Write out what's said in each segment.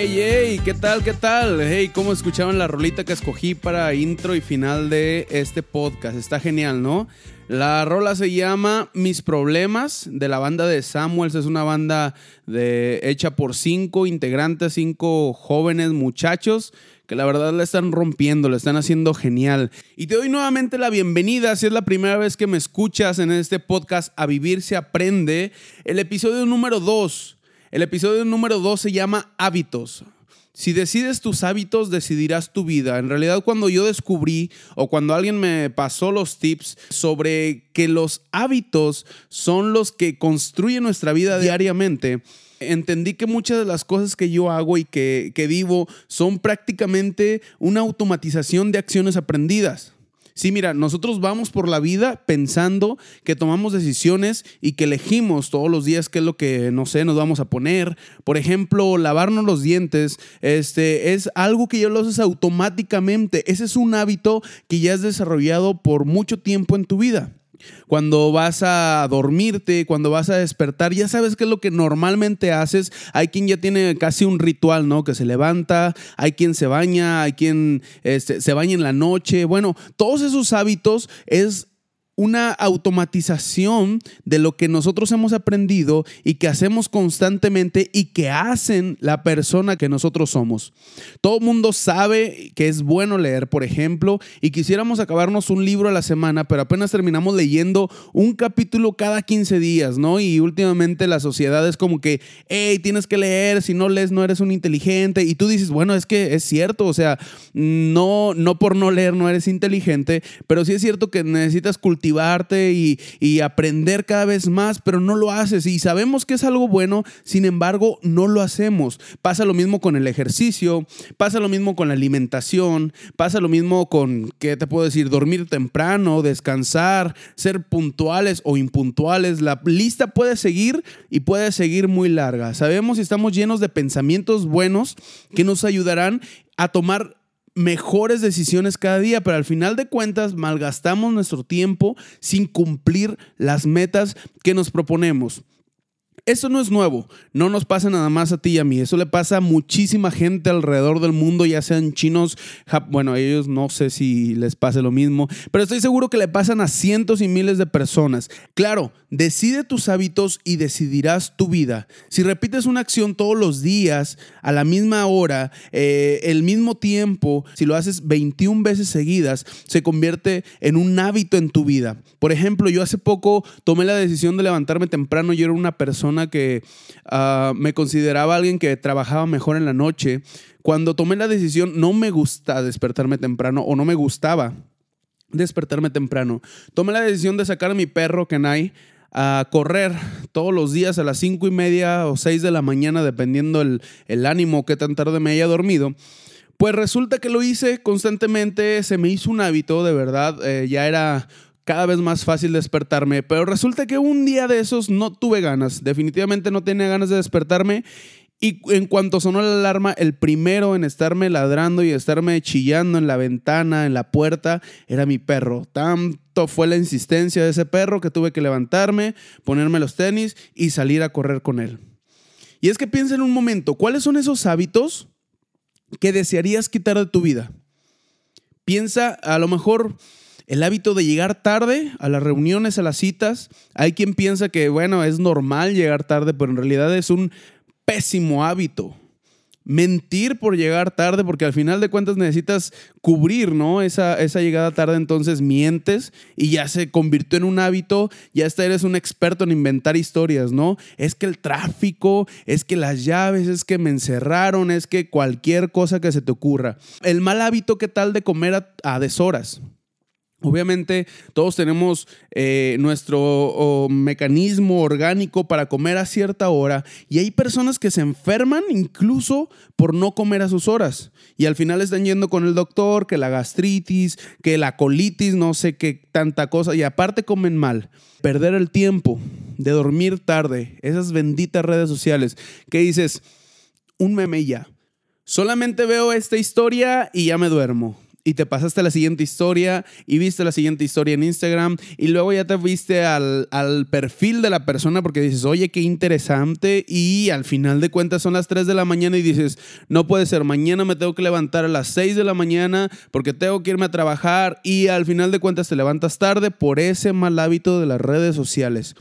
Hey, hey, ¿qué tal? ¿Qué tal? Hey, ¿cómo escuchaban la rolita que escogí para intro y final de este podcast? Está genial, ¿no? La rola se llama Mis Problemas de la banda de Samuels. Es una banda de, hecha por cinco integrantes, cinco jóvenes muchachos que la verdad la están rompiendo, la están haciendo genial. Y te doy nuevamente la bienvenida si es la primera vez que me escuchas en este podcast A Vivir se Aprende, el episodio número 2. El episodio número 2 se llama Hábitos. Si decides tus hábitos, decidirás tu vida. En realidad, cuando yo descubrí o cuando alguien me pasó los tips sobre que los hábitos son los que construyen nuestra vida diariamente, entendí que muchas de las cosas que yo hago y que, que vivo son prácticamente una automatización de acciones aprendidas. Sí, mira, nosotros vamos por la vida pensando que tomamos decisiones y que elegimos todos los días qué es lo que, no sé, nos vamos a poner. Por ejemplo, lavarnos los dientes, este, es algo que ya lo haces automáticamente. Ese es un hábito que ya has desarrollado por mucho tiempo en tu vida. Cuando vas a dormirte, cuando vas a despertar, ya sabes qué es lo que normalmente haces. Hay quien ya tiene casi un ritual, ¿no? Que se levanta, hay quien se baña, hay quien este, se baña en la noche. Bueno, todos esos hábitos es una automatización de lo que nosotros hemos aprendido y que hacemos constantemente y que hacen la persona que nosotros somos. Todo mundo sabe que es bueno leer, por ejemplo, y quisiéramos acabarnos un libro a la semana, pero apenas terminamos leyendo un capítulo cada 15 días, ¿no? Y últimamente la sociedad es como que, hey, tienes que leer, si no lees no eres un inteligente. Y tú dices, bueno, es que es cierto, o sea, no, no por no leer no eres inteligente, pero sí es cierto que necesitas cultivar y, y aprender cada vez más, pero no lo haces. Y sabemos que es algo bueno, sin embargo, no lo hacemos. Pasa lo mismo con el ejercicio, pasa lo mismo con la alimentación, pasa lo mismo con, ¿qué te puedo decir? Dormir temprano, descansar, ser puntuales o impuntuales. La lista puede seguir y puede seguir muy larga. Sabemos y estamos llenos de pensamientos buenos que nos ayudarán a tomar mejores decisiones cada día, pero al final de cuentas malgastamos nuestro tiempo sin cumplir las metas que nos proponemos. Eso no es nuevo, no nos pasa nada más a ti y a mí, eso le pasa a muchísima gente alrededor del mundo, ya sean chinos, bueno, a ellos no sé si les pase lo mismo, pero estoy seguro que le pasan a cientos y miles de personas. Claro, decide tus hábitos y decidirás tu vida. Si repites una acción todos los días, a la misma hora, eh, el mismo tiempo, si lo haces 21 veces seguidas, se convierte en un hábito en tu vida. Por ejemplo, yo hace poco tomé la decisión de levantarme temprano, yo era una persona que ah, me consideraba alguien que trabajaba mejor en la noche. Cuando tomé la decisión, no me gusta despertarme temprano o no me gustaba despertarme temprano. Tomé la decisión de sacar a mi perro, Kenai, a correr todos los días a las cinco y media o seis de la mañana, dependiendo el, el ánimo que tan tarde me haya dormido. Pues resulta que lo hice constantemente, se me hizo un hábito, de verdad, eh, ya era cada vez más fácil despertarme, pero resulta que un día de esos no tuve ganas, definitivamente no tenía ganas de despertarme y en cuanto sonó la alarma, el primero en estarme ladrando y estarme chillando en la ventana, en la puerta, era mi perro. Tanto fue la insistencia de ese perro que tuve que levantarme, ponerme los tenis y salir a correr con él. Y es que piensa en un momento, ¿cuáles son esos hábitos que desearías quitar de tu vida? Piensa, a lo mejor el hábito de llegar tarde a las reuniones, a las citas. Hay quien piensa que, bueno, es normal llegar tarde, pero en realidad es un pésimo hábito. Mentir por llegar tarde, porque al final de cuentas necesitas cubrir, ¿no? Esa, llegada tarde, entonces mientes y ya se convirtió en un hábito, ya hasta eres un experto en inventar historias, ¿no? Es que el tráfico, es que las llaves, es que me encerraron, es que cualquier cosa que se te ocurra. El mal hábito, ¿qué tal de comer a deshoras? Obviamente todos tenemos eh, nuestro mecanismo orgánico para comer a cierta hora y hay personas que se enferman incluso por no comer a sus horas y al final están yendo con el doctor que la gastritis, que la colitis, no sé qué tanta cosa y aparte comen mal. Perder el tiempo de dormir tarde, esas benditas redes sociales que dices, un meme ya. Solamente veo esta historia y ya me duermo y te pasaste a la siguiente historia y viste la siguiente historia en Instagram y luego ya te viste al, al, perfil de la persona porque dices, oye, qué interesante y al final de cuentas son las 3 de la mañana y dices, no puede ser, mañana me tengo que levantar a las 6 de la mañana porque tengo que irme a trabajar y al final de cuentas te levantas tarde por ese mal hábito de las redes sociales.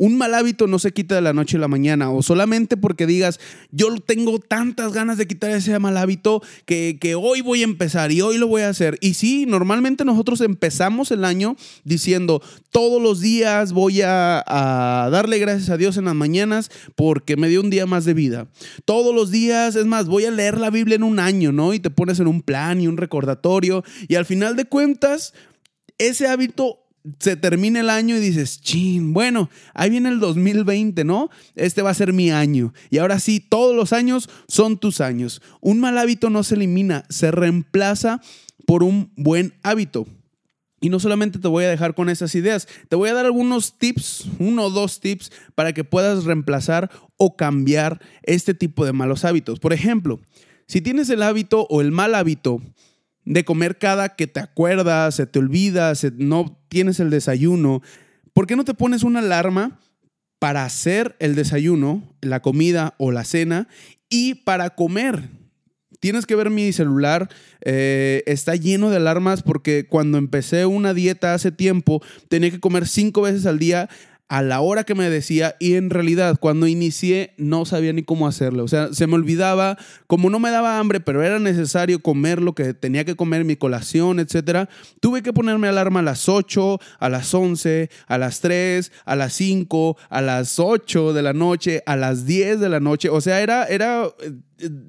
Un mal hábito no se quita de la noche a la mañana o solamente porque digas, yo tengo tantas ganas de quitar ese mal hábito que, que hoy voy a empezar y hoy lo voy a hacer. Y sí, normalmente nosotros empezamos el año diciendo, todos los días voy a, a darle gracias a Dios en las mañanas porque me dio un día más de vida. Todos los días, es más, voy a leer la Biblia en un año, ¿no? Y te pones en un plan y un recordatorio y al final de cuentas, ese hábito se termina el año y dices, chin, bueno, ahí viene el 2020, ¿no? Este va a ser mi año. Y ahora sí, todos los años son tus años. Un mal hábito no se elimina, se reemplaza por un buen hábito. Y no solamente te voy a dejar con esas ideas, te voy a dar algunos tips, uno o dos tips para que puedas reemplazar o cambiar este tipo de malos hábitos. Por ejemplo, si tienes el hábito o el mal hábito de comer cada que te acuerdas, se te olvida, no tienes el desayuno, ¿por qué no te pones una alarma para hacer el desayuno, la comida o la cena y para comer? Tienes que ver mi celular, eh, está lleno de alarmas porque cuando empecé una dieta hace tiempo tenía que comer cinco veces al día a la hora que me decía y en realidad cuando inicié no sabía ni cómo hacerlo. O sea, se me olvidaba, como no me daba hambre, pero era necesario comer lo que tenía que comer, mi colación, etcétera. Tuve que ponerme alarma a las 8, a las 11, a las 3, a las 5, a las 8 de la noche, a las 10 de la noche. O sea, era, era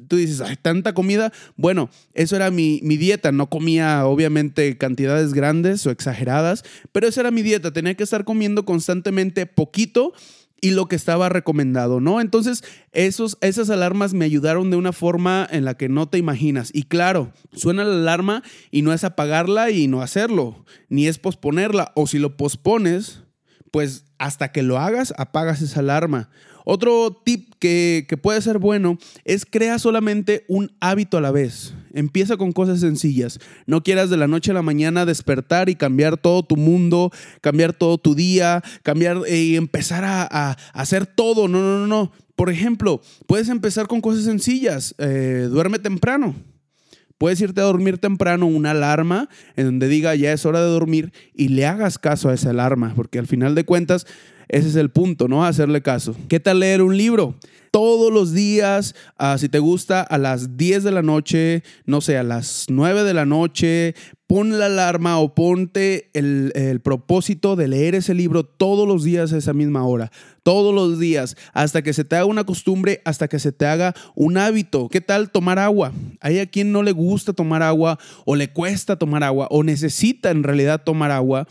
tú dices, hay tanta comida. Bueno, eso era mi, mi, dieta. No comía, obviamente, cantidades grandes o exageradas, pero esa era mi dieta. Tenía que estar comiendo constantemente poquito y lo que estaba recomendado, ¿no? Entonces, esos, esas alarmas me ayudaron de una forma en la que no te imaginas. Y claro, suena la alarma y no es apagarla y no hacerlo, ni es posponerla. O si lo pospones, pues hasta que lo hagas, apagas esa alarma. Otro tip que, puede ser bueno es crea solamente un hábito a la vez. Empieza con cosas sencillas. No quieras de la noche a la mañana despertar y cambiar todo tu mundo, cambiar todo tu día, cambiar eh, y empezar a, hacer todo. No, no, no, no. Por ejemplo, puedes empezar con cosas sencillas. Eh, duerme temprano. Puedes irte a dormir temprano, una alarma en donde diga ya es hora de dormir y le hagas caso a esa alarma, porque al final de cuentas ese es el punto, ¿no? Hacerle caso. ¿Qué tal leer un libro? Todos los días, ah, si te gusta, a las 10 de la noche, no sé, a las 9 de la noche, pon la alarma o ponte el, el, propósito de leer ese libro todos los días a esa misma hora, todos los días, hasta que se te haga una costumbre, hasta que se te haga un hábito. ¿Qué tal tomar agua? Hay a quien no le gusta tomar agua o le cuesta tomar agua o necesita en realidad tomar agua.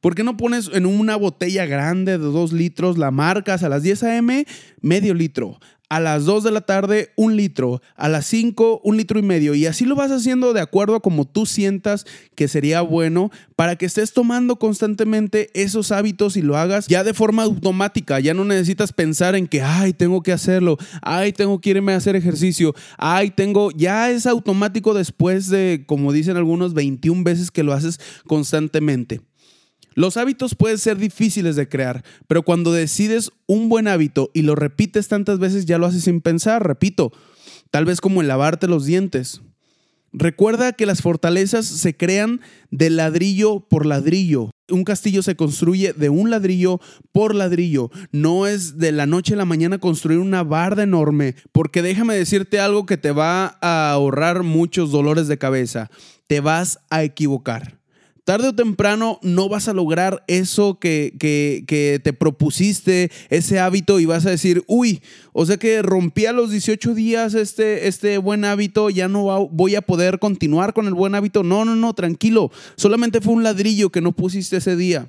¿Por qué no pones en una botella grande de dos litros, la marcas a las 10 a.m., medio litro? A las 2 de la tarde, un litro. A las 5, un litro y medio. Y así lo vas haciendo de acuerdo a como tú sientas que sería bueno para que estés tomando constantemente esos hábitos y lo hagas ya de forma automática. Ya no necesitas pensar en que, ay, tengo que hacerlo. Ay, tengo que irme a hacer ejercicio. Ay, tengo. Ya es automático después de, como dicen algunos, 21 veces que lo haces constantemente. Los hábitos pueden ser difíciles de crear, pero cuando decides un buen hábito y lo repites tantas veces ya lo haces sin pensar, repito, tal vez como el lavarte los dientes. Recuerda que las fortalezas se crean de ladrillo por ladrillo. Un castillo se construye de un ladrillo por ladrillo. No es de la noche a la mañana construir una barda enorme, porque déjame decirte algo que te va a ahorrar muchos dolores de cabeza. Te vas a equivocar tarde o temprano no vas a lograr eso que, que, te propusiste, ese hábito, y vas a decir, uy, o sea que rompí a los 18 días este, este buen hábito, ya no voy a poder continuar con el buen hábito. No, no, no, tranquilo, solamente fue un ladrillo que no pusiste ese día.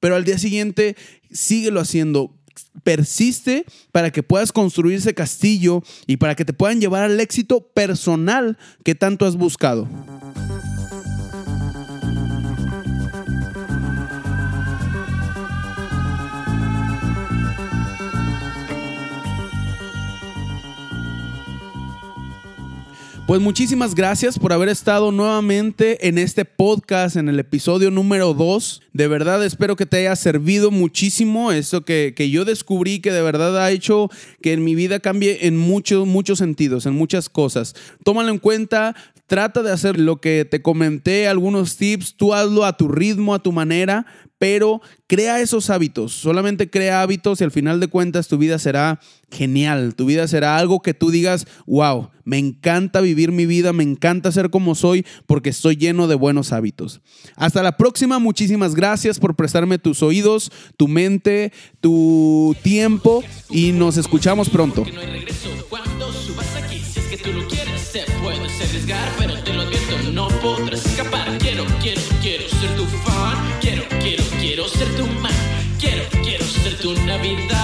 Pero al día siguiente, síguelo haciendo persiste para que puedas construir ese castillo y para que te puedan llevar al éxito personal que tanto has buscado. Pues muchísimas gracias por haber estado nuevamente en este podcast, en el episodio número 2. De verdad espero que te haya servido muchísimo esto que, que yo descubrí que de verdad ha hecho que en mi vida cambie en muchos, muchos sentidos, en muchas cosas. Tómalo en cuenta, trata de hacer lo que te comenté, algunos tips, tú hazlo a tu ritmo, a tu manera, pero crea esos hábitos, solamente crea hábitos y al final de cuentas tu vida será genial, tu vida será algo que tú digas, wow, me encanta vivir mi vida, me encanta ser como soy porque estoy lleno de buenos hábitos. Hasta la próxima, muchísimas gracias por prestarme tus oídos, tu mente, tu tiempo y nos escuchamos pronto se puede sesgar, pero te lo advierto, no podrás escapar. Quiero, quiero, quiero ser tu fan. Quiero, quiero, quiero ser tu man. Quiero, quiero ser tu Navidad.